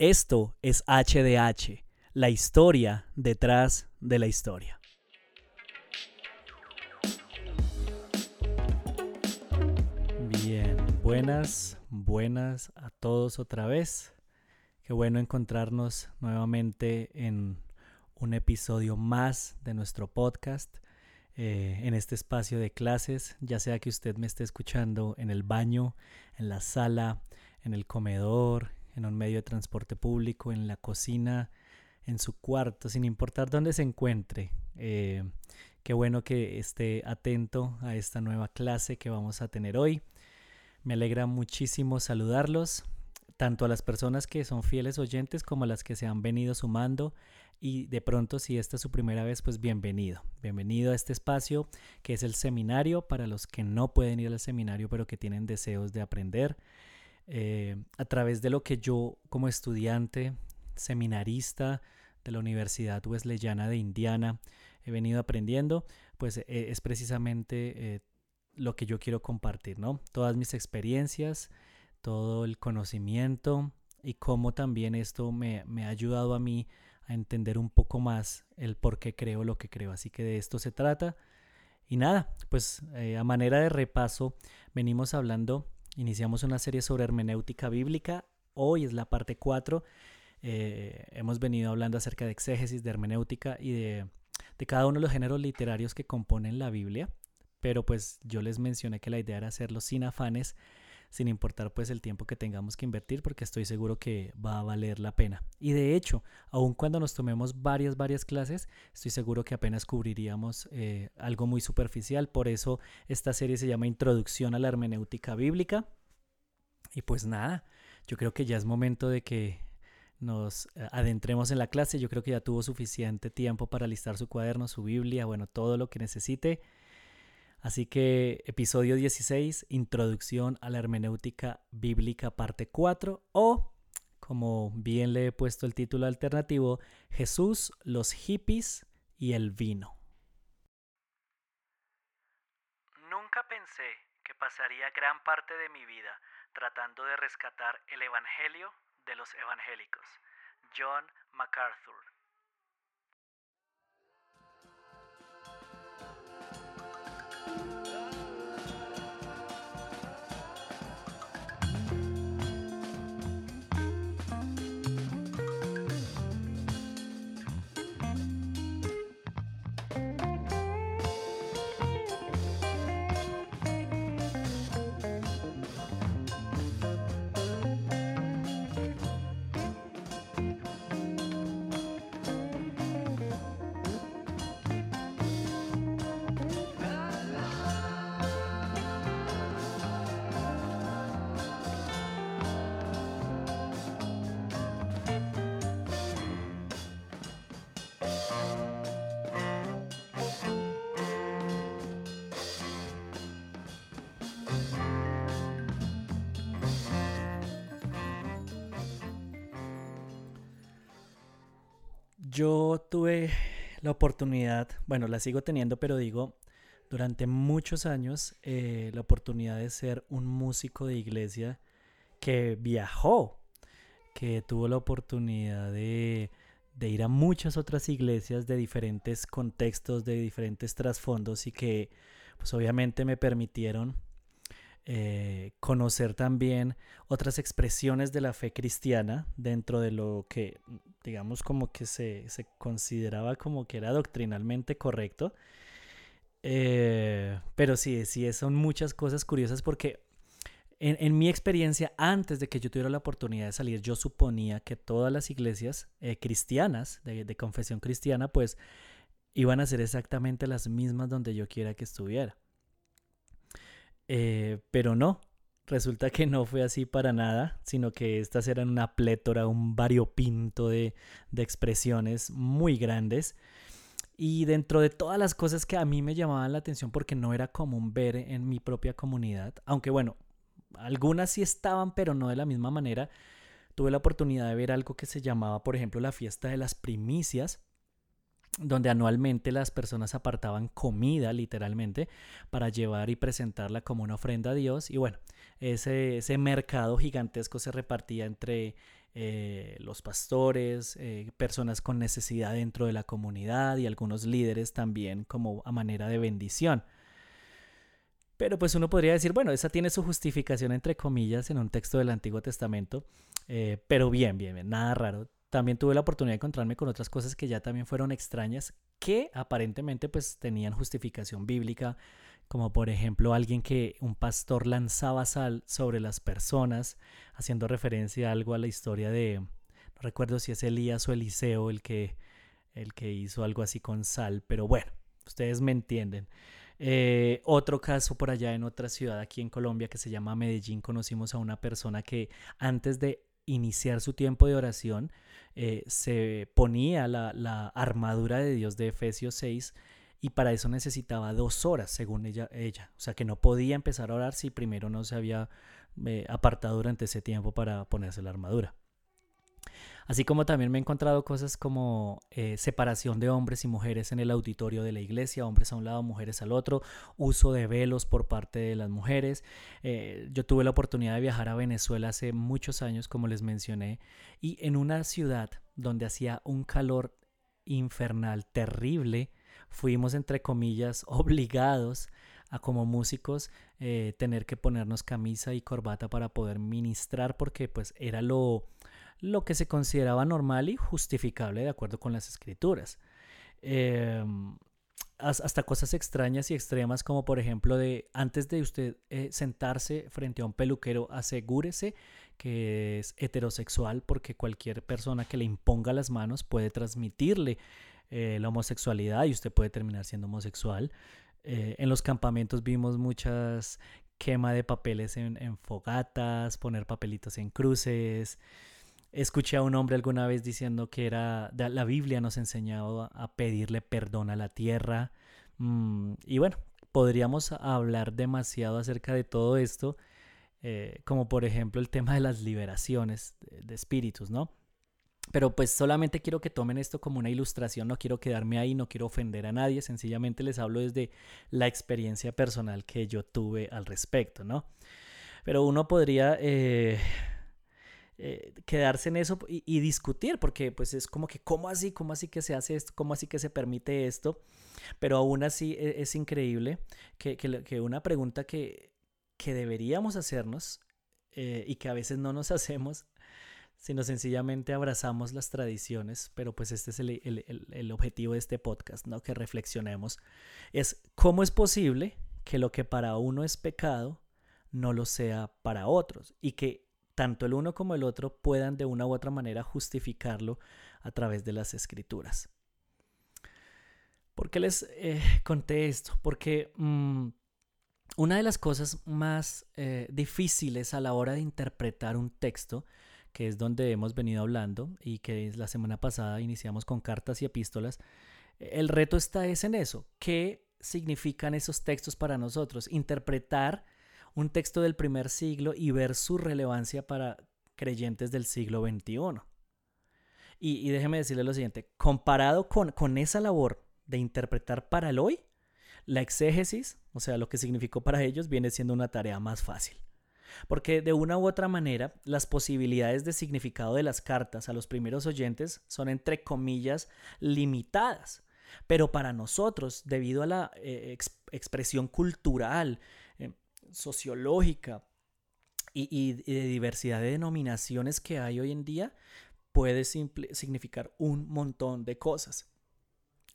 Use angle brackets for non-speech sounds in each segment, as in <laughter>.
Esto es HDH, la historia detrás de la historia. Bien, buenas, buenas a todos otra vez. Qué bueno encontrarnos nuevamente en un episodio más de nuestro podcast, eh, en este espacio de clases, ya sea que usted me esté escuchando en el baño, en la sala, en el comedor, en un medio de transporte público, en la cocina, en su cuarto, sin importar dónde se encuentre. Eh, qué bueno que esté atento a esta nueva clase que vamos a tener hoy. Me alegra muchísimo saludarlos, tanto a las personas que son fieles oyentes como a las que se han venido sumando. Y de pronto, si esta es su primera vez, pues bienvenido. Bienvenido a este espacio que es el seminario para los que no pueden ir al seminario pero que tienen deseos de aprender. Eh, a través de lo que yo como estudiante, seminarista de la Universidad Wesleyana de Indiana, he venido aprendiendo, pues eh, es precisamente eh, lo que yo quiero compartir, ¿no? Todas mis experiencias, todo el conocimiento y cómo también esto me, me ha ayudado a mí a entender un poco más el por qué creo lo que creo. Así que de esto se trata. Y nada, pues a manera de repaso, venimos hablando Iniciamos una serie sobre hermenéutica bíblica. Hoy es la parte 4. Eh, hemos venido hablando acerca de exégesis, de hermenéutica y de, cada uno de los géneros literarios que componen la Biblia. Pero pues yo les mencioné que la idea era hacerlo sin afanes sin importar pues el tiempo que tengamos que invertir porque estoy seguro que va a valer la pena. Y de hecho, aun cuando nos tomemos varias, varias clases, estoy seguro que apenas cubriríamos eh, algo muy superficial. Por eso esta serie se llama Introducción a la Hermenéutica Bíblica. Y pues nada, yo creo que ya es momento de que nos eh, adentremos en la clase. Yo creo que ya tuvo suficiente tiempo para listar su cuaderno, su Biblia, bueno, todo lo que necesite. Así que episodio 16, Introducción a la Hermenéutica Bíblica, parte 4, o como bien le he puesto el título alternativo, Jesús, los hippies y el vino. Nunca pensé que pasaría gran parte de mi vida tratando de rescatar el Evangelio de los evangélicos. John MacArthur Yo tuve la oportunidad, bueno, la sigo teniendo, pero digo, durante muchos años, eh, la oportunidad de ser un músico de iglesia que viajó, que tuvo la oportunidad de, de ir a muchas otras iglesias de diferentes contextos, de diferentes trasfondos y que pues obviamente me permitieron eh, conocer también otras expresiones de la fe cristiana dentro de lo que, digamos, como que se, consideraba como que era doctrinalmente correcto. Eh, pero sí, sí, son muchas cosas curiosas porque en, mi experiencia, antes de que yo tuviera la oportunidad de salir, yo suponía que todas las iglesias eh, cristianas, de, de confesión cristiana, pues iban a ser exactamente las mismas donde yo quiera que estuviera. Eh, pero no, resulta que no fue así para nada, sino que estas eran una plétora, un variopinto de, de expresiones muy grandes. Y dentro de todas las cosas que a mí me llamaban la atención porque no era común ver en mi propia comunidad, aunque bueno, algunas sí estaban, pero no de la misma manera, tuve la oportunidad de ver algo que se llamaba, por ejemplo, la fiesta de las primicias. Donde anualmente las personas apartaban comida literalmente para llevar y presentarla como una ofrenda a Dios. Y bueno, ese, ese mercado gigantesco se repartía entre eh, los pastores, eh, personas con necesidad dentro de la comunidad y algunos líderes también como a manera de bendición. Pero pues uno podría decir, bueno, esa tiene su justificación entre comillas en un texto del Antiguo Testamento, eh, pero bien, bien, bien, nada raro también tuve la oportunidad de encontrarme con otras cosas que ya también fueron extrañas, que aparentemente pues tenían justificación bíblica, como por ejemplo alguien que un pastor lanzaba sal sobre las personas, haciendo referencia a algo a la historia de, no recuerdo si es Elías o Eliseo el que, el que hizo algo así con sal, pero bueno, ustedes me entienden. Eh, otro caso por allá en otra ciudad aquí en Colombia que se llama Medellín, conocimos a una persona que antes de iniciar su tiempo de oración, eh, se ponía la, armadura de Dios de Efesios 6 y para eso necesitaba dos horas, según ella, ella. O sea que no podía empezar a orar si primero no se había eh, apartado durante ese tiempo para ponerse la armadura. Así como también me he encontrado cosas como eh, separación de hombres y mujeres en el auditorio de la iglesia, hombres a un lado, mujeres al otro, uso de velos por parte de las mujeres. Eh, yo tuve la oportunidad de viajar a Venezuela hace muchos años, como les mencioné, y en una ciudad donde hacía un calor infernal, terrible, fuimos entre comillas <laughs> obligados a como músicos eh, tener que ponernos camisa y corbata para poder ministrar porque pues era lo lo que se consideraba normal y justificable de acuerdo con las escrituras. Em, hasta cosas extrañas y extremas como por ejemplo de antes de usted eh, sentarse frente a un peluquero asegúrese que es heterosexual porque cualquier persona que le imponga las manos puede transmitirle eh, la homosexualidad y usted puede terminar siendo homosexual. Eh, en los campamentos vimos muchas quema de papeles en fogatas, poner papelitos en cruces. Escuché a un hombre alguna vez diciendo que era la Biblia nos enseñaba a pedirle perdón a la tierra. Mm, y bueno, podríamos hablar demasiado acerca de todo esto, eh, como por ejemplo el tema de las liberaciones de, espíritus, ¿no? Pero pues solamente quiero que tomen esto como una ilustración, no quiero quedarme ahí, no quiero ofender a nadie, sencillamente les hablo desde la experiencia personal que yo tuve al respecto, ¿no? Pero uno podría eh, eh, quedarse en eso y, discutir, porque pues es como que, ¿cómo así? ¿Cómo así que se hace esto? ¿Cómo así que se permite esto? Pero aún así e, es, increíble que, que, una pregunta que, que deberíamos hacernos eh, y que a veces no nos <laughs> hacemos, sino sencillamente abrazamos las tradiciones, pero pues este es el, el, el objetivo de este podcast, ¿no? Que reflexionemos, es cómo es posible que lo que para uno es pecado, no lo sea para otros y que tanto el uno como el otro puedan de una u otra manera justificarlo a través de las escrituras. ¿Por qué les eh, conté esto? Porque mm, una de las cosas más eh, difíciles a la hora de interpretar un texto, que es donde hemos venido hablando y que la semana pasada iniciamos con cartas y epístolas, el reto está es en eso. ¿Qué significan esos textos para nosotros? Interpretar un texto del primer siglo y ver su relevancia para creyentes del siglo XXI. Y, déjeme decirle lo siguiente, comparado con, con esa labor de interpretar para el hoy, la exégesis, o sea, lo que significó para ellos, viene siendo una tarea más fácil. Porque de una u otra manera, las posibilidades de significado de las cartas a los primeros oyentes son entre comillas limitadas. Pero para nosotros, debido a la eh, expresión cultural, sociológica y, de diversidad de denominaciones que hay hoy en día, puede significar un montón de cosas.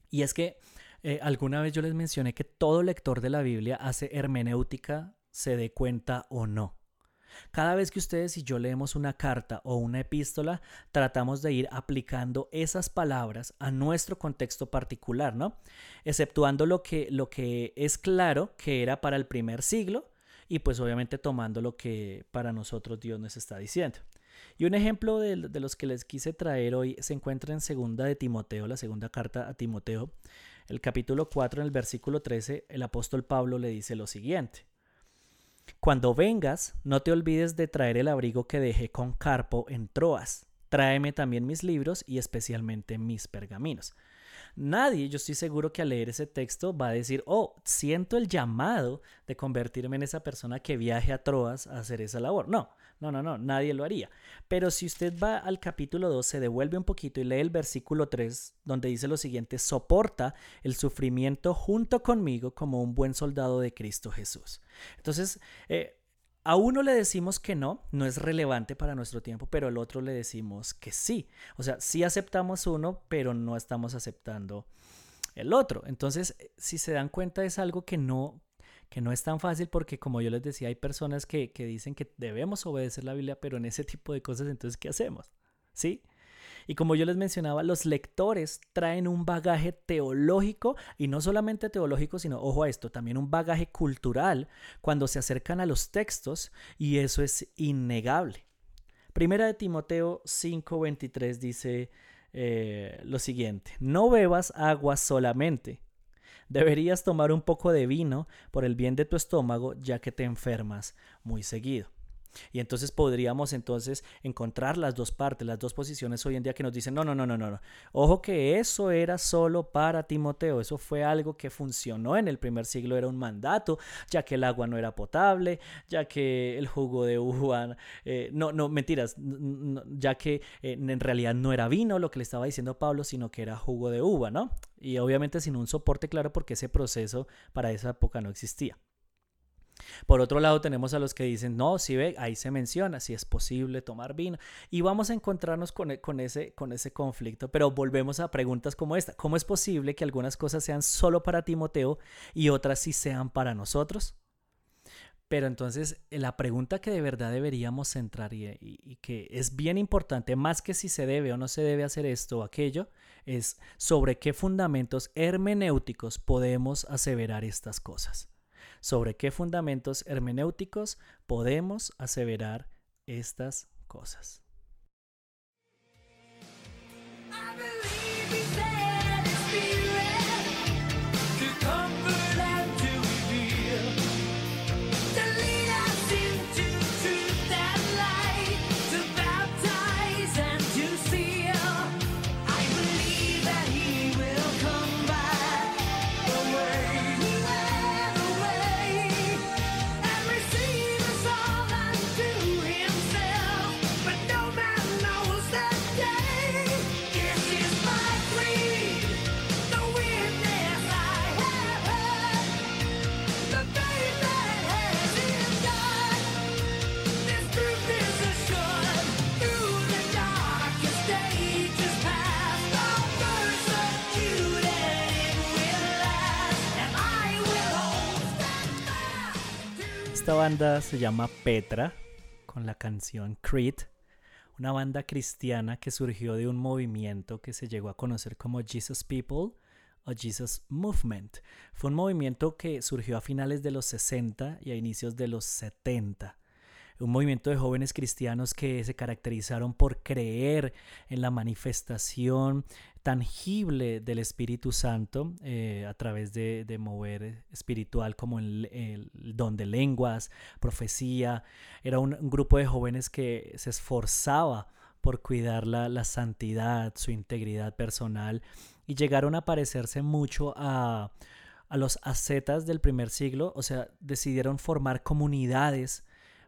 Y es que eh, alguna vez yo les mencioné que todo lector de la Biblia hace hermenéutica, se dé cuenta o no. Cada vez que ustedes y yo leemos una carta o una epístola, tratamos de ir aplicando esas palabras a nuestro contexto particular, ¿no? Exceptuando lo que, lo que es claro que era para el primer siglo y pues obviamente tomando lo que para nosotros Dios nos está diciendo. Y un ejemplo de, los que les quise traer hoy se encuentra en segunda de Timoteo, la segunda carta a Timoteo, el capítulo 4 en el versículo 13, el apóstol Pablo le dice lo siguiente. Cuando vengas, no te olvides de traer el abrigo que dejé con Carpo en Troas. Tráeme también mis libros y especialmente mis pergaminos. Nadie, yo estoy seguro que al leer ese texto va a decir, oh, siento el llamado de convertirme en esa persona que viaje a Troas a hacer esa labor. No, no, no, no, nadie lo haría. Pero si usted va al capítulo 2, se devuelve un poquito y lee el versículo 3, donde dice lo siguiente, soporta el sufrimiento junto conmigo como un buen soldado de Cristo Jesús. Entonces, eh, a uno le decimos que no, no es relevante para nuestro tiempo, pero al otro le decimos que sí. O sea, sí aceptamos uno, pero no estamos aceptando el otro. Entonces, eh, si se dan cuenta, es algo que no, que no es tan fácil porque, como yo les decía, hay personas que, que dicen que debemos obedecer la Biblia, pero en ese tipo de cosas, entonces, ¿qué hacemos? ¿Sí? Y como yo les mencionaba, los lectores traen un bagaje teológico y no solamente teológico, sino, ojo a esto, también un bagaje cultural cuando se acercan a los textos y eso es innegable. Primera de Timoteo 5:23 dice eh, lo siguiente, no bebas agua solamente. Deberías tomar un poco de vino por el bien de tu estómago, ya que te enfermas muy seguido. Y entonces podríamos entonces encontrar las dos partes, las dos posiciones hoy en día que nos dicen, no, no, no, no, no. Ojo que eso era solo para Timoteo, eso fue algo que funcionó en el primer siglo, era un mandato, ya que el agua no era potable, ya que el jugo de uva, eh, no, no, mentiras, ya que eh, en realidad no era vino lo que le estaba diciendo Pablo, sino que era jugo de uva, ¿no? Y obviamente sin un soporte claro porque ese proceso para esa época no existía. Por otro lado, tenemos a los que dicen, no, si ve, ahí se menciona, si es posible tomar vino. Y vamos a encontrarnos con, e, con, ese, con ese conflicto, pero volvemos a preguntas como esta. ¿Cómo es posible que algunas cosas sean solo para Timoteo y otras sí sean para nosotros? Pero entonces la pregunta que de verdad deberíamos centrar y, y, que es bien importante, más que si se debe o no se debe hacer esto o aquello, es sobre qué fundamentos hermenéuticos podemos aseverar estas cosas sobre qué fundamentos hermenéuticos podemos aseverar estas cosas. Esta banda se llama Petra con la canción Creed, una banda cristiana que surgió de un movimiento que se llegó a conocer como Jesus People o Jesus Movement. Fue un movimiento que surgió a finales de los 60 y a inicios de los 70 un movimiento de jóvenes cristianos que se caracterizaron por creer en la manifestación tangible del Espíritu Santo eh, a través de, mover espiritual como el, don de lenguas, profecía. Era un, grupo de jóvenes que se esforzaba por cuidar la, la santidad, su integridad personal y llegaron a parecerse mucho a, a los ascetas del primer siglo, o sea, decidieron formar comunidades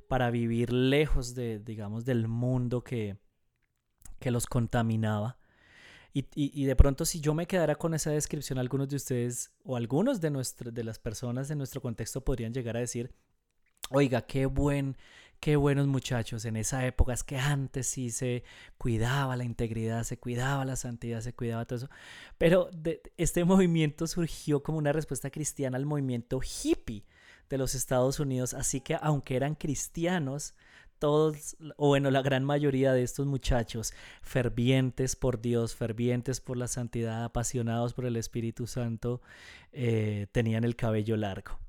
para vivir lejos de, digamos, del mundo que, que los contaminaba. Y, de pronto si yo me quedara con esa descripción, algunos de ustedes o algunos de, de las personas de nuestro contexto podrían llegar a decir, oiga, qué buen, qué buenos muchachos en esa época, es que antes sí se cuidaba la integridad, se cuidaba la santidad, se cuidaba todo eso. Pero este <laughs> movimiento surgió como una respuesta cristiana al movimiento hippie de los Estados Unidos, así que aunque eran cristianos, todos, o bueno, la gran mayoría de estos muchachos, fervientes por Dios, fervientes por la santidad, apasionados por el Espíritu Santo, eh, tenían el cabello largo.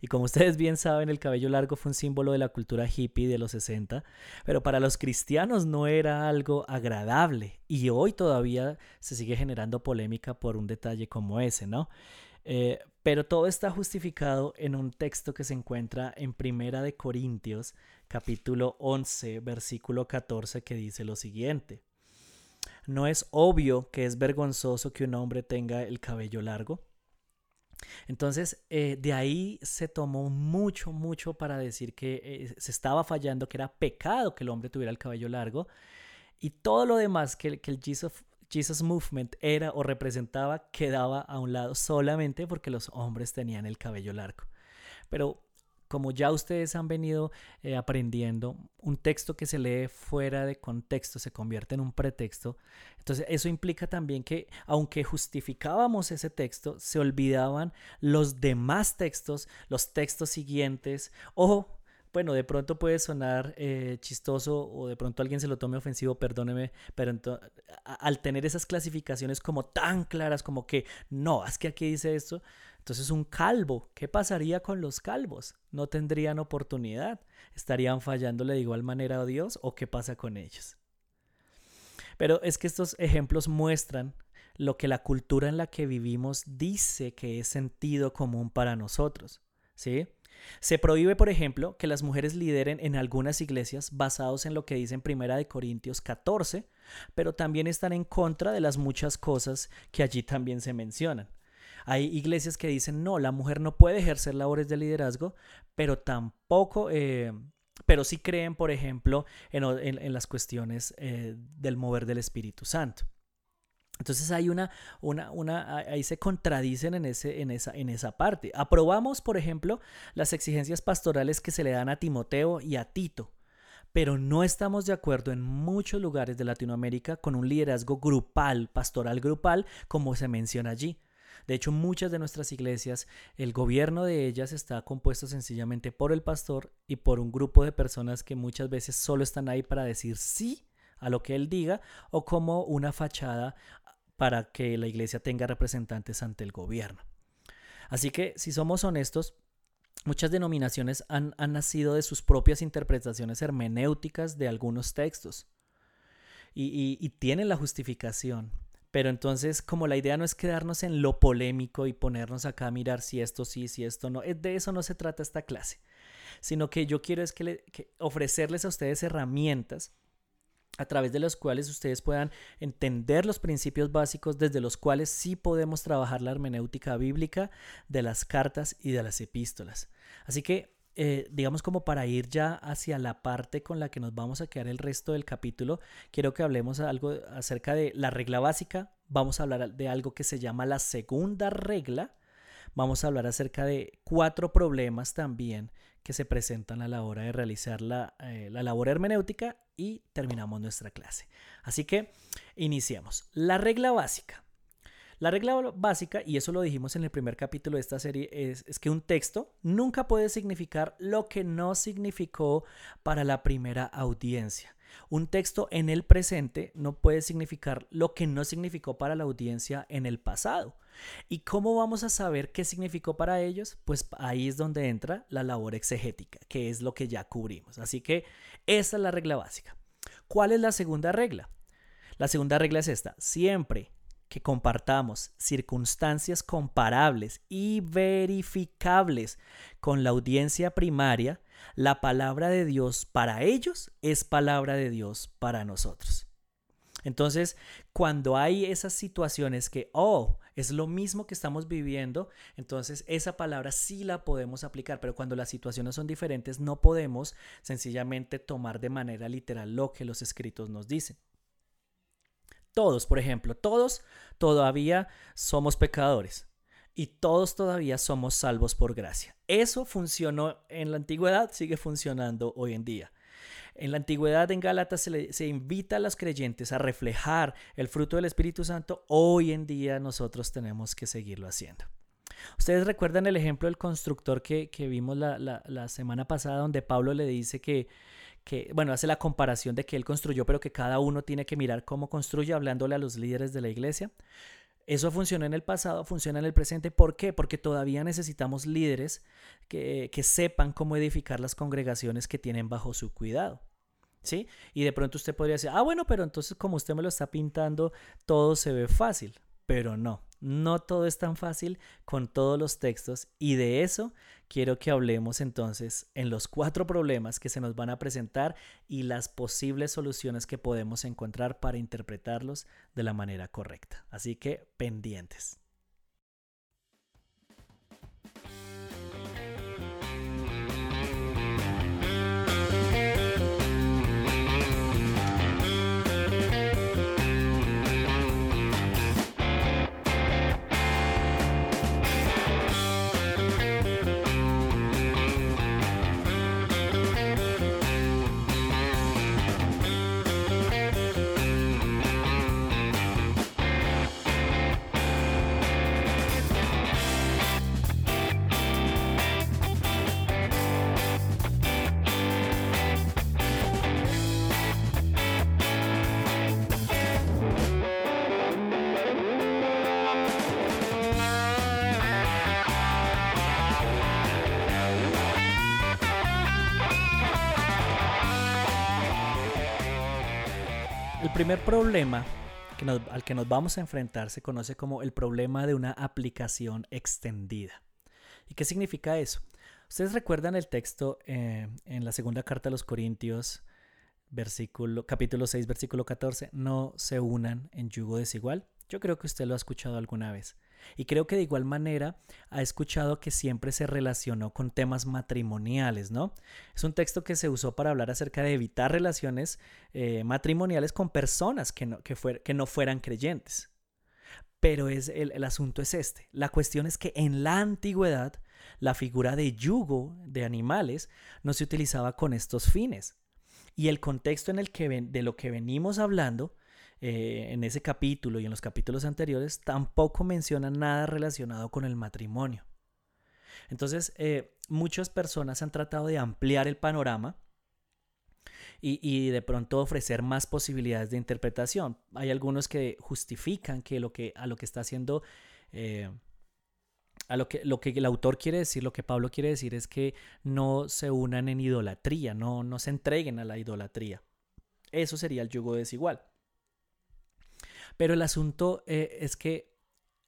Y como ustedes bien saben, el cabello largo fue un símbolo de la cultura hippie de los 60, pero para los cristianos no era algo agradable y hoy todavía se sigue generando polémica por un detalle como ese, ¿no? Eh, pero todo está justificado en un texto que se encuentra en Primera de Corintios, capítulo 11, versículo 14, que dice lo siguiente. no es obvio que es vergonzoso que un hombre tenga el cabello largo. Entonces, eh, de ahí se tomó mucho, mucho para decir que eh, se estaba fallando, que era pecado que el hombre tuviera el cabello largo. Y todo lo demás que, el Jesus, Jesus Movement era o representaba quedaba a un lado solamente porque los hombres tenían el cabello largo. Pero como ya ustedes han venido eh, aprendiendo, un texto que se lee fuera de contexto se convierte en un pretexto. Entonces eso implica también que aunque justificábamos ese texto, se olvidaban los demás textos, los textos siguientes o bueno, de pronto puede sonar eh, chistoso o de pronto alguien se lo tome ofensivo, perdóneme, pero al tener esas clasificaciones como tan claras como que no, es que aquí dice esto, entonces un calvo, ¿qué pasaría con los calvos? ¿No tendrían oportunidad? ¿Estarían fallándole de igual manera a Dios o qué pasa con ellos? Pero es que estos ejemplos muestran lo que la cultura en la que vivimos dice que es sentido común para nosotros, ¿sí? Se prohíbe, por ejemplo, que las mujeres lideren en algunas iglesias basados en lo que dice en Primera de Corintios 14, pero también están en contra de las muchas cosas que allí también se mencionan. Hay iglesias que dicen, no, la mujer no puede ejercer labores de liderazgo, pero tampoco, eh, pero sí creen, por ejemplo, en, las cuestiones eh, del mover del Espíritu Santo. Entonces hay una, una, una, ahí se contradicen en, ese, en, esa, en esa parte. Aprobamos, por ejemplo, las exigencias pastorales que se le dan a Timoteo y a Tito, pero no estamos de acuerdo en muchos lugares de Latinoamérica con un liderazgo grupal, pastoral grupal, como se menciona allí. De hecho, muchas de nuestras iglesias, el gobierno de ellas está compuesto sencillamente por el pastor y por un grupo de personas que muchas veces solo están ahí para decir sí a lo que él diga o como una fachada para que la iglesia tenga representantes ante el gobierno. Así que, si somos honestos, Muchas denominaciones han, nacido de sus propias interpretaciones hermenéuticas de algunos textos y, tienen la justificación, pero entonces, como la idea no es quedarnos en lo polémico y ponernos acá a mirar si esto sí, si esto no, de eso no se trata esta clase, sino que yo quiero es que, ofrecerles a ustedes herramientas a través de las cuales ustedes puedan entender los principios básicos desde los cuales sí podemos trabajar la hermenéutica bíblica de las cartas y de las epístolas. Así que eh, digamos como para ir ya hacia la parte con la que nos vamos a quedar el resto del capítulo, quiero que hablemos algo acerca de la regla básica, vamos a hablar de algo que se llama la segunda regla, vamos a hablar acerca de cuatro problemas también que se presentan a la hora de realizar la, eh, la labor hermenéutica y terminamos nuestra clase. Así que iniciamos. La regla básica. La regla básica, y eso lo dijimos en el primer capítulo de esta serie, es, que un texto nunca puede significar lo que no significó para la primera audiencia. Un texto en el presente no puede significar lo que no significó para la audiencia en el pasado. ¿Y cómo vamos a saber qué significó para ellos? Pues ahí es donde entra la labor exegética, que es lo que ya cubrimos. Así que esa es la regla básica. ¿Cuál es la segunda regla? La segunda regla es esta. Siempre que compartamos circunstancias comparables y verificables con la audiencia primaria, la palabra de Dios para ellos es palabra de Dios para nosotros. Entonces, cuando hay esas situaciones que, oh, es lo mismo que estamos viviendo, entonces esa palabra sí la podemos aplicar, pero cuando las situaciones son diferentes, no podemos sencillamente tomar de manera literal lo que los escritos nos dicen. Todos, por ejemplo, todos todavía somos pecadores y todos todavía somos salvos por gracia. Eso funcionó en la antigüedad, sigue funcionando hoy en día. En la antigüedad en Gálatas se, se, invita a los creyentes a reflejar el fruto del Espíritu Santo. Hoy en día nosotros tenemos que seguirlo haciendo. Ustedes recuerdan el ejemplo del constructor que, vimos la, la semana pasada donde Pablo le dice que que, bueno, hace la comparación de que él construyó, pero que cada uno tiene que mirar cómo construye, hablándole a los líderes de la iglesia. Eso funcionó en el pasado, funciona en el presente. ¿Por qué? Porque todavía necesitamos líderes que, que sepan cómo edificar las congregaciones que tienen bajo su cuidado. ¿Sí? Y de pronto usted podría decir, ah, bueno, pero entonces como usted me lo está pintando, todo se ve fácil. Pero no, no todo es tan fácil con todos los textos y de eso quiero que hablemos entonces en los cuatro problemas que se nos van a presentar y las posibles soluciones que podemos encontrar para interpretarlos de la manera correcta. Así que pendientes. Primer problema al que nos vamos a enfrentar se conoce como el problema de una aplicación extendida. ¿Y qué significa eso? Ustedes recuerdan el texto eh, en la segunda carta a los Corintios, versículo, capítulo 6, versículo 14, no se unan en yugo desigual. Yo creo que usted lo ha escuchado alguna vez. Y creo que de igual manera ha escuchado que siempre se relacionó con temas matrimoniales, ¿no? Es un texto que se usó para hablar acerca de evitar relaciones eh, matrimoniales con personas que no, que, que no fueran creyentes. Pero es, el, el asunto es este. La cuestión es que en la antigüedad la figura de yugo de animales no se utilizaba con estos fines. Y el contexto en el que de lo que venimos hablando eh, en ese capítulo y en los capítulos anteriores tampoco menciona nada relacionado con el matrimonio. Entonces, eh, muchas personas han tratado de ampliar el panorama y, de pronto ofrecer más posibilidades de interpretación. Hay algunos que justifican que, a lo que está haciendo, eh, a lo que, el autor quiere decir, lo que Pablo quiere decir es que no se unan en idolatría, no se entreguen a la idolatría. Eso sería el yugo desigual. Pero el asunto eh, es que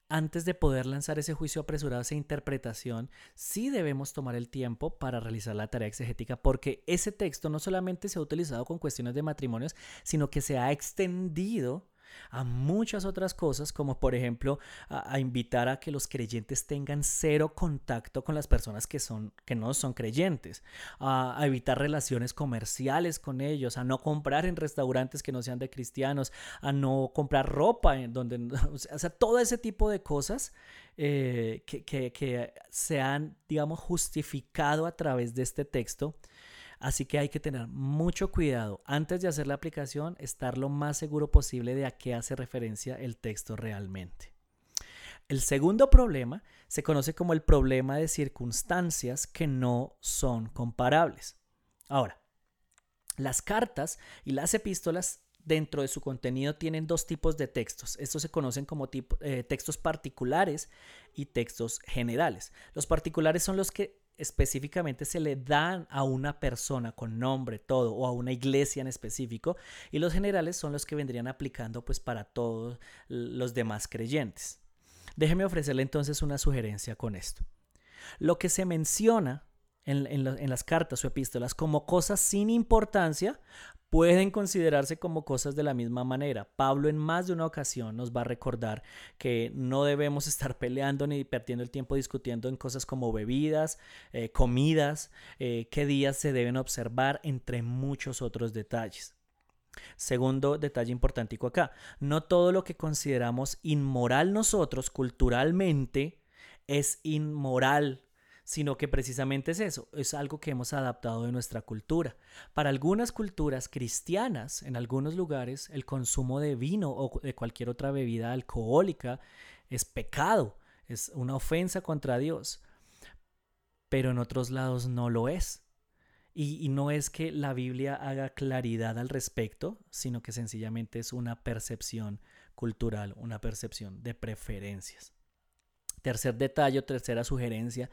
antes de poder lanzar ese juicio apresurado, esa interpretación, sí debemos tomar el tiempo para realizar la tarea exegética, porque ese texto no solamente se ha utilizado con cuestiones de matrimonios, sino que se ha extendido a muchas otras cosas, como por ejemplo a, invitar a que los creyentes tengan cero contacto con las personas que, son, que no son creyentes, a, evitar relaciones comerciales con ellos, a no comprar en restaurantes que no sean de cristianos, a no comprar ropa en donde, <laughs> o sea, todo ese tipo de cosas eh, que, que, que se han, digamos, justificado a través de este texto Así que hay que tener mucho cuidado antes de hacer la aplicación, estar lo más seguro posible de a qué hace referencia el texto realmente. El segundo problema se conoce como el problema de circunstancias que no son comparables. Ahora, las cartas y las epístolas dentro de su contenido tienen dos tipos de textos. Estos se conocen como eh, textos particulares y textos generales. Los particulares son los que específicamente se le dan a una persona con nombre, todo, o a una iglesia en específico, y los generales son los que vendrían aplicando pues para todos los demás creyentes. Déjeme ofrecerle entonces una sugerencia con esto. Lo que se menciona en, las cartas o epístolas como cosas sin importancia pueden considerarse como cosas de la misma manera. Pablo en más de una ocasión nos va a recordar que no debemos estar <laughs> peleando ni perdiendo el tiempo discutiendo en cosas como bebidas, eh, comidas, eh, qué días se deben observar, entre muchos otros detalles. Segundo detalle importantico acá, no todo lo que consideramos inmoral nosotros culturalmente es inmoral sino que precisamente es eso, es algo que hemos adaptado de nuestra cultura. Para algunas culturas cristianas, en algunos lugares, el consumo de vino o de cualquier otra bebida alcohólica es pecado, es una ofensa contra Dios, pero en otros lados no lo es. Y, y, no es que la Biblia haga claridad al respecto, sino que sencillamente es una percepción cultural, una percepción de preferencias. Tercer detalle, tercera sugerencia,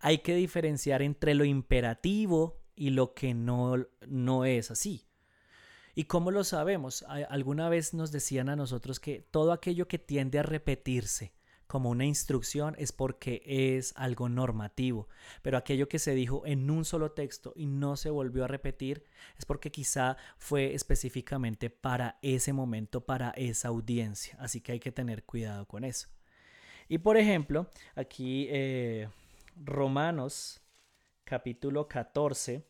hay que diferenciar entre lo imperativo y lo que no, no es así. ¿Y cómo lo sabemos? Alguna vez nos decían a nosotros que todo aquello que tiende a repetirse como una instrucción es porque es algo normativo, pero aquello que se dijo en un solo texto y no se volvió a repetir es porque quizá fue específicamente para ese momento, para esa audiencia, así que hay que tener cuidado con eso. Y por ejemplo, aquí eh, Romanos capítulo 14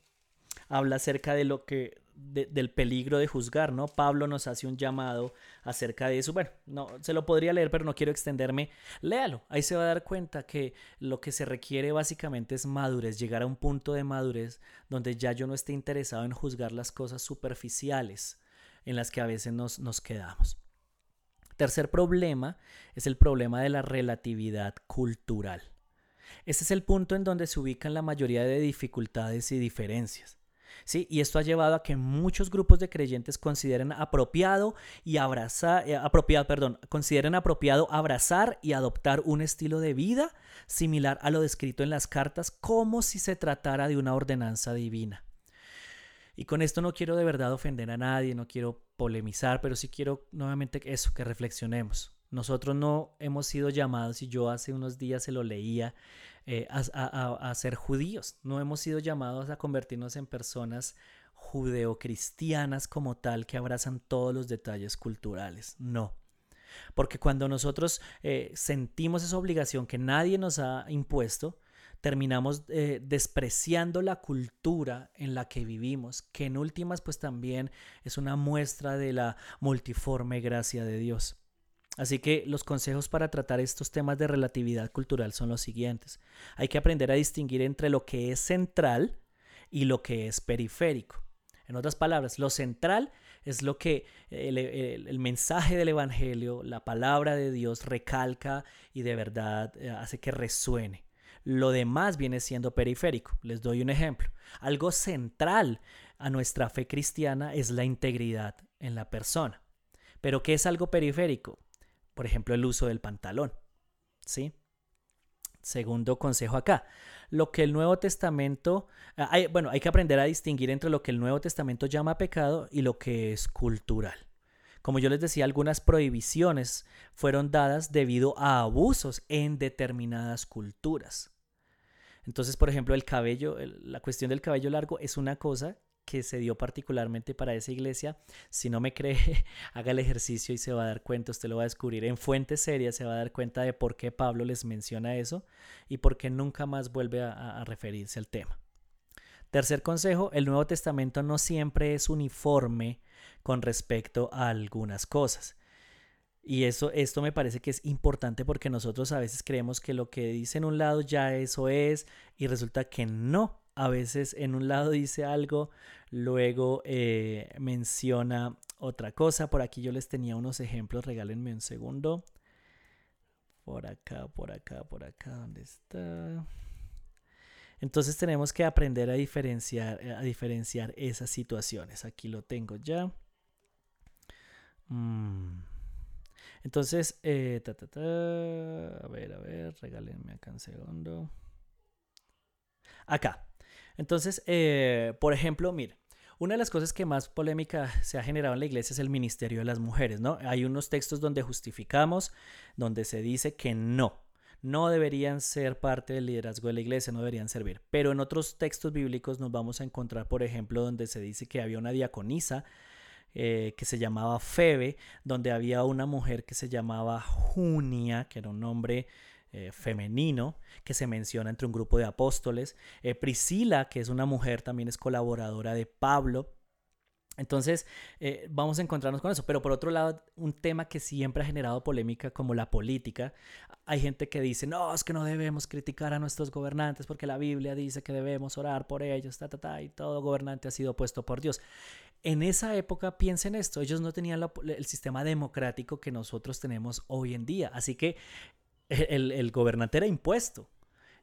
habla acerca de lo que del peligro de juzgar, ¿no? Pablo nos hace un llamado acerca de eso. Bueno, no se lo podría leer, pero no quiero extenderme. Léalo. Ahí se va a dar cuenta que lo que se requiere básicamente es madurez, llegar a un punto de madurez donde ya yo no esté interesado en juzgar las cosas superficiales en las que a veces nos, nos quedamos. Tercer problema es el problema de la relatividad cultural. Este es el punto en donde se ubican la mayoría de dificultades y diferencias. ¿sí? Y esto ha llevado a que muchos grupos de creyentes consideren apropiado y eh, perdón, consideren apropiado abrazar y adoptar un estilo de vida similar a lo descrito en las cartas como si se tratara de una ordenanza divina. Y con esto no quiero de verdad ofender a nadie, no quiero polemizar, pero sí quiero nuevamente eso, que reflexionemos. Nosotros no hemos sido llamados, y yo hace unos días se lo leía, eh, a, ser judíos. No hemos sido llamados a convertirnos en personas judeocristianas como tal que abrazan todos los detalles culturales. No. Porque cuando nosotros eh, sentimos esa obligación que nadie nos ha impuesto, terminamos eh, despreciando la cultura en la que vivimos, que en últimas pues también es una muestra de la multiforme gracia de Dios. Así que los consejos para tratar estos temas de relatividad cultural son los siguientes. Hay que aprender a distinguir entre lo que es central y lo que es periférico. En otras palabras, lo central es lo que el, mensaje del Evangelio, la palabra de Dios recalca y de verdad eh, hace que resuene. Lo demás viene siendo periférico. Les doy un ejemplo. Algo central a nuestra fe cristiana es la integridad en la persona. Pero ¿qué es algo periférico? Por ejemplo, el uso del pantalón. ¿Sí? Segundo consejo acá. Lo que el Nuevo Testamento, ah, bueno, hay que aprender a distinguir entre lo que el Nuevo Testamento llama pecado y lo que es cultural. Como yo les decía, algunas prohibiciones fueron dadas debido a abusos en determinadas culturas. Entonces, por ejemplo, el cabello, la cuestión del cabello largo es una cosa que se dio particularmente para esa iglesia. Si no me cree, <laughs> haga el ejercicio y se va a dar cuenta, usted lo va a descubrir en fuentes serias, se va a dar cuenta de por qué Pablo les menciona eso y por qué nunca más vuelve a, referirse al tema. Tercer consejo, el Nuevo Testamento no siempre es uniforme con respecto a algunas cosas. Y eso, esto me parece que es importante porque nosotros a veces creemos que lo que dice en un lado ya eso es y resulta que no a veces en un lado dice algo, luego eh, menciona otra cosa. Por aquí yo les tenía unos ejemplos, regálenme un segundo. Por acá, por acá, por acá, ¿dónde está? Entonces tenemos que aprender a diferenciar, a diferenciar esas situaciones. Aquí lo tengo ya. Mm. Entonces, eh, a ver, a ver, regálenme acá un segundo. Acá. Entonces, eh, por ejemplo, mire, una de las cosas que más polémica <laughs> se ha generado en la iglesia es el ministerio de las mujeres, ¿no? Hay unos textos donde justificamos, donde se dice que no, no deberían ser parte del liderazgo de la iglesia, no deberían servir. Pero en otros textos bíblicos nos vamos a encontrar, por ejemplo, donde se dice que había una diaconisa eh, que se llamaba Febe, donde había una mujer que se llamaba Junia, que era un nombre eh, femenino que se menciona entre un grupo de apóstoles. Eh, Priscila, que es una mujer, también es colaboradora de Pablo. Entonces, eh, vamos a encontrarnos con eso. Pero por otro lado, un tema que siempre ha generado polémica como la política. Hay gente que dice, no, es que no debemos criticar a nuestros gobernantes porque la Biblia dice que debemos orar por ellos, ta, ta, ta, y todo gobernante ha sido puesto por Dios. En esa época, piensen esto, ellos no tenían el sistema democrático que nosotros tenemos hoy en día. Así que el, gobernante era impuesto.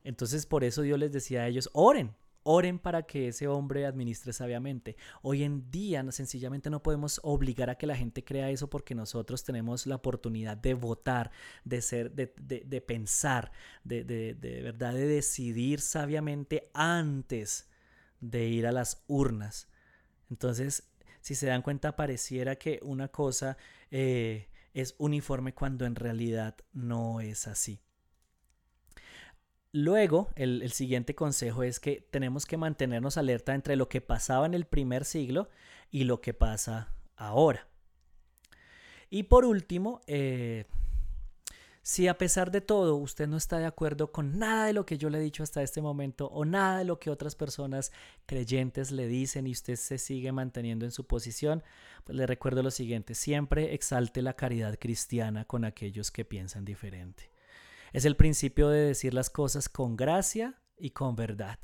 Entonces por eso Dios les decía a ellos, oren, oren para que ese hombre administre sabiamente. Hoy en día sencillamente no podemos obligar a que la gente crea eso porque nosotros tenemos la oportunidad de votar, de ser, de, de pensar, de, de verdad de decidir sabiamente antes de ir a las urnas. Entonces si se dan cuenta, pareciera que una cosa eh, es uniforme cuando en realidad no es así. Luego, el, siguiente consejo es que tenemos que mantenernos alerta entre lo que pasaba en el primer siglo y lo que pasa ahora. Y por último, eh, si a pesar de todo usted no está de acuerdo con nada de lo que yo le he dicho hasta este momento o nada de lo que otras personas creyentes le dicen y usted se sigue manteniendo en su posición, pues le recuerdo lo siguiente, siempre exalte la caridad cristiana con aquellos que piensan diferente. Es el principio de decir las cosas con gracia y con verdad.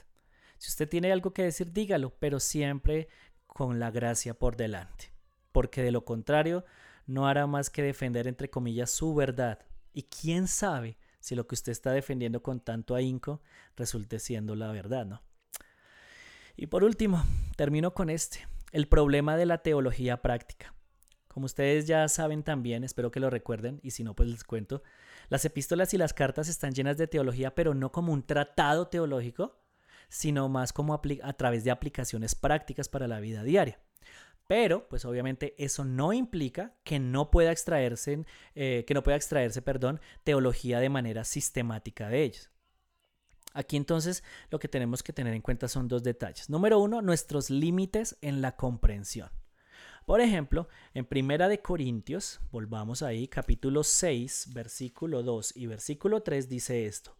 Si usted tiene algo que decir, dígalo, pero siempre con la gracia por delante, porque de lo contrario no hará más que defender entre comillas su verdad y quién sabe si lo que usted está defendiendo con tanto ahínco resulte siendo la verdad, ¿no? Y por último, termino con este, el problema de la teología práctica. Como ustedes ya saben también, espero que lo recuerden, y si no, pues les cuento, las epístolas y las cartas están llenas de teología, pero no como un tratado teológico, sino más como a través de aplicaciones prácticas para la vida diaria. Pero, pues obviamente eso no implica que no pueda extraerse, eh, que no pueda extraerse, perdón, teología de manera sistemática de ellos. Aquí entonces lo que tenemos que tener en cuenta son dos detalles. Número uno, nuestros límites en la comprensión. Por ejemplo, en Primera de Corintios, volvamos ahí, capítulo 6, versículo 2 y versículo 3 dice esto.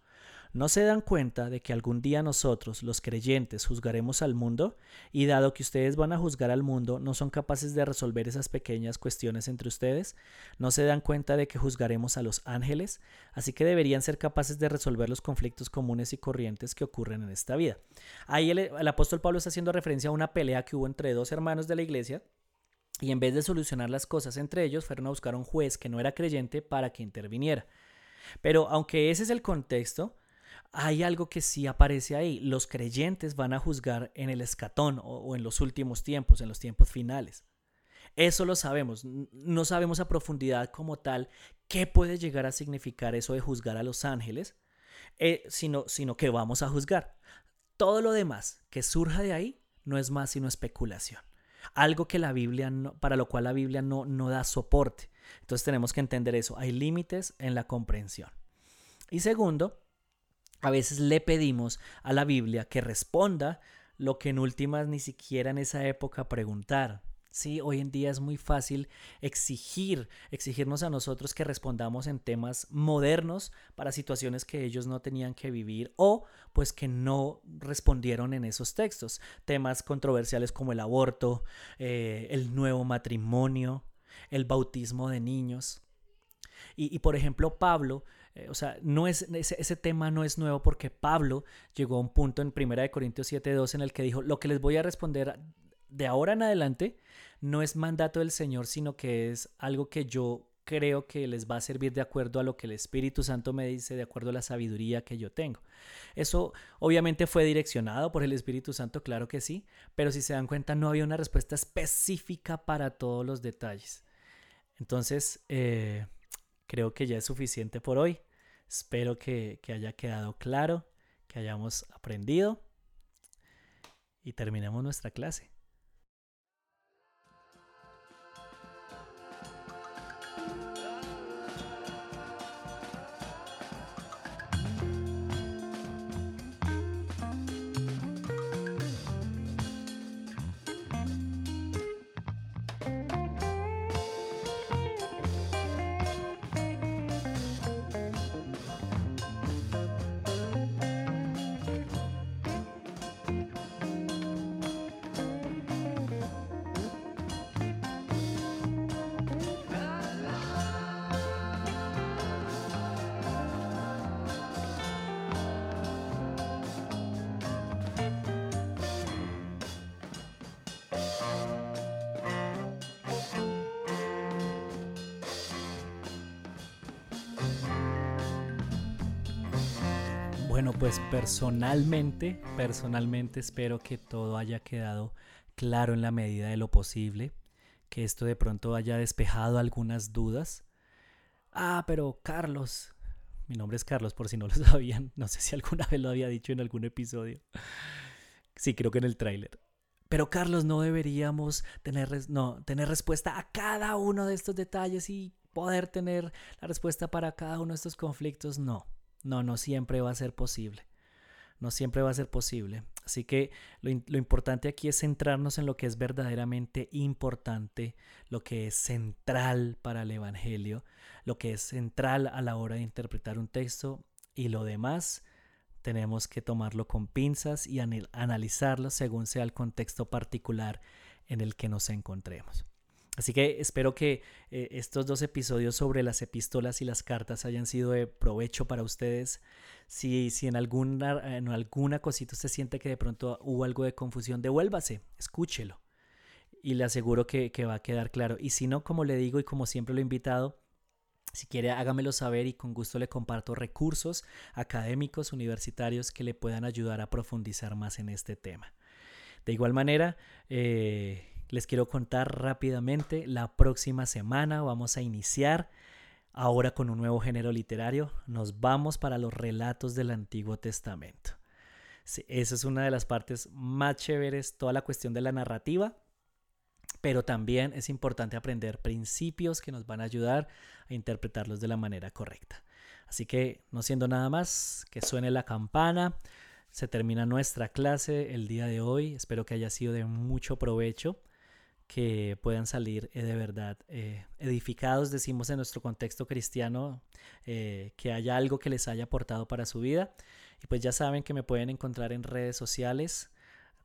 ¿No se dan cuenta de que algún día nosotros, los creyentes, juzgaremos al mundo? Y dado que ustedes van a juzgar al mundo, ¿no son capaces de resolver esas pequeñas cuestiones entre ustedes? ¿No se dan cuenta de que juzgaremos a los ángeles? Así que deberían ser capaces de resolver los conflictos comunes y corrientes que ocurren en esta vida. Ahí el, apóstol Pablo está haciendo referencia a una pelea que hubo entre dos hermanos de la iglesia y en vez de solucionar las cosas entre ellos, fueron a buscar a un juez que no era creyente para que interviniera. Pero aunque ese es el contexto, hay algo que sí aparece ahí. Los creyentes van a juzgar en el escatón o, en los últimos tiempos, en los tiempos finales. Eso lo sabemos. No sabemos a profundidad como tal qué puede llegar a significar eso de juzgar a los ángeles, eh, sino, sino que vamos a juzgar. Todo lo demás que surja de ahí no es más sino especulación. Algo que la Biblia para lo cual la Biblia no, no da soporte. Entonces tenemos que entender eso. Hay límites en la comprensión. Y segundo, a veces le pedimos a la Biblia que responda lo que en últimas ni siquiera en esa época preguntar. Sí, hoy en día es muy fácil exigir, exigirnos a nosotros que respondamos en temas modernos para situaciones que ellos no tenían que vivir o pues que no respondieron en esos textos. Temas controversiales como el aborto, eh, el nuevo matrimonio, el bautismo de niños. Y, y por ejemplo, Pablo eh, o sea, no es, ese, tema no es nuevo porque Pablo llegó a un punto en 1 Corintios 7.2 en el que dijo, lo que les voy a responder de ahora en adelante no es mandato del Señor, sino que es algo que yo creo que les va a servir de acuerdo a lo que el Espíritu Santo me dice, de acuerdo a la sabiduría que yo tengo. Eso obviamente fue direccionado por el Espíritu Santo, claro que sí, pero si se dan cuenta no había una respuesta específica para todos los detalles. Entonces, eh, creo que ya es suficiente por hoy. Espero que, haya quedado claro, que hayamos aprendido y terminemos nuestra clase. Bueno, pues personalmente, personalmente espero que todo haya quedado claro en la medida de lo posible, que esto de pronto haya despejado algunas dudas. Ah, pero Carlos, mi nombre es Carlos por si no lo <laughs> sabían, no sé si alguna vez lo había dicho en algún episodio. Sí, creo que en el tráiler. pero Carlos, no deberíamos tener, no, tener respuesta a cada uno de estos detalles y poder tener la respuesta para cada uno de estos conflictos. No, no, no siempre va a ser posible. No siempre va a ser posible. Así que lo, lo, importante aquí es centrarnos en lo que es verdaderamente importante, lo que es central para el Evangelio, lo que es central a la hora de interpretar un texto y lo demás tenemos que tomarlo con pinzas y analizarlo según sea el contexto particular en el que nos encontremos. Así que espero que eh, estos dos episodios sobre las epístolas y las cartas hayan sido de provecho para ustedes. Si, si en, alguna, en alguna cosita usted siente que de pronto hubo algo de confusión, devuélvase, escúchelo. Y le aseguro que, que va a quedar claro. Y si no, como le digo y como siempre lo he invitado, si quiere, hágamelo saber y con gusto le comparto recursos académicos, universitarios que le puedan ayudar a profundizar más en este tema. De igual manera, eh, les quiero contar rápidamente, la próxima semana vamos a iniciar ahora con un nuevo género literario. Nos vamos para los relatos del Antiguo Testamento. esa es una de las partes más chéveres, toda la cuestión de la narrativa pero también es importante aprender principios que nos van a ayudar a interpretarlos de la manera correcta. Así que, no siendo nada más, que suene la campana. Se termina nuestra clase el día de hoy. Espero que haya sido de mucho provecho, que puedan salir eh, de verdad eh, edificados, decimos en nuestro contexto cristiano, eh, que haya algo que les haya aportado para su vida. Y pues ya saben que me pueden encontrar en redes sociales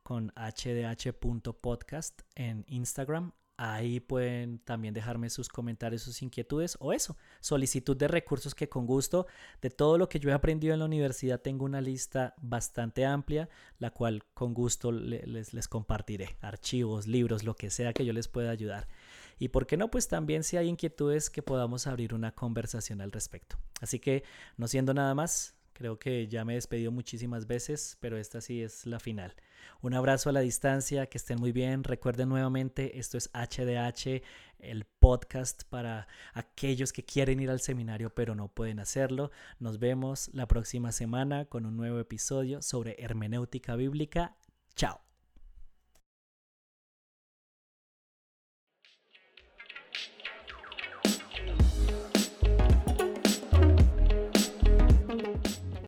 con hdh.podcast en Instagram. Ahí pueden también dejarme sus comentarios, sus inquietudes o eso, solicitud de recursos que con gusto de todo lo que yo he aprendido en la universidad tengo una lista bastante amplia, la cual con gusto les, compartiré, archivos, libros, lo que sea que yo les pueda ayudar. Y por qué no, pues también si hay inquietudes que podamos abrir una conversación al respecto. Así que no siendo nada más, creo que ya me he despedido muchísimas veces, pero esta sí es la final. Un abrazo a la distancia, que estén muy bien. Recuerden nuevamente, esto es HDH, el podcast para aquellos que quieren ir al seminario pero no pueden hacerlo. Nos vemos la próxima semana con un nuevo episodio sobre hermenéutica bíblica. Chao.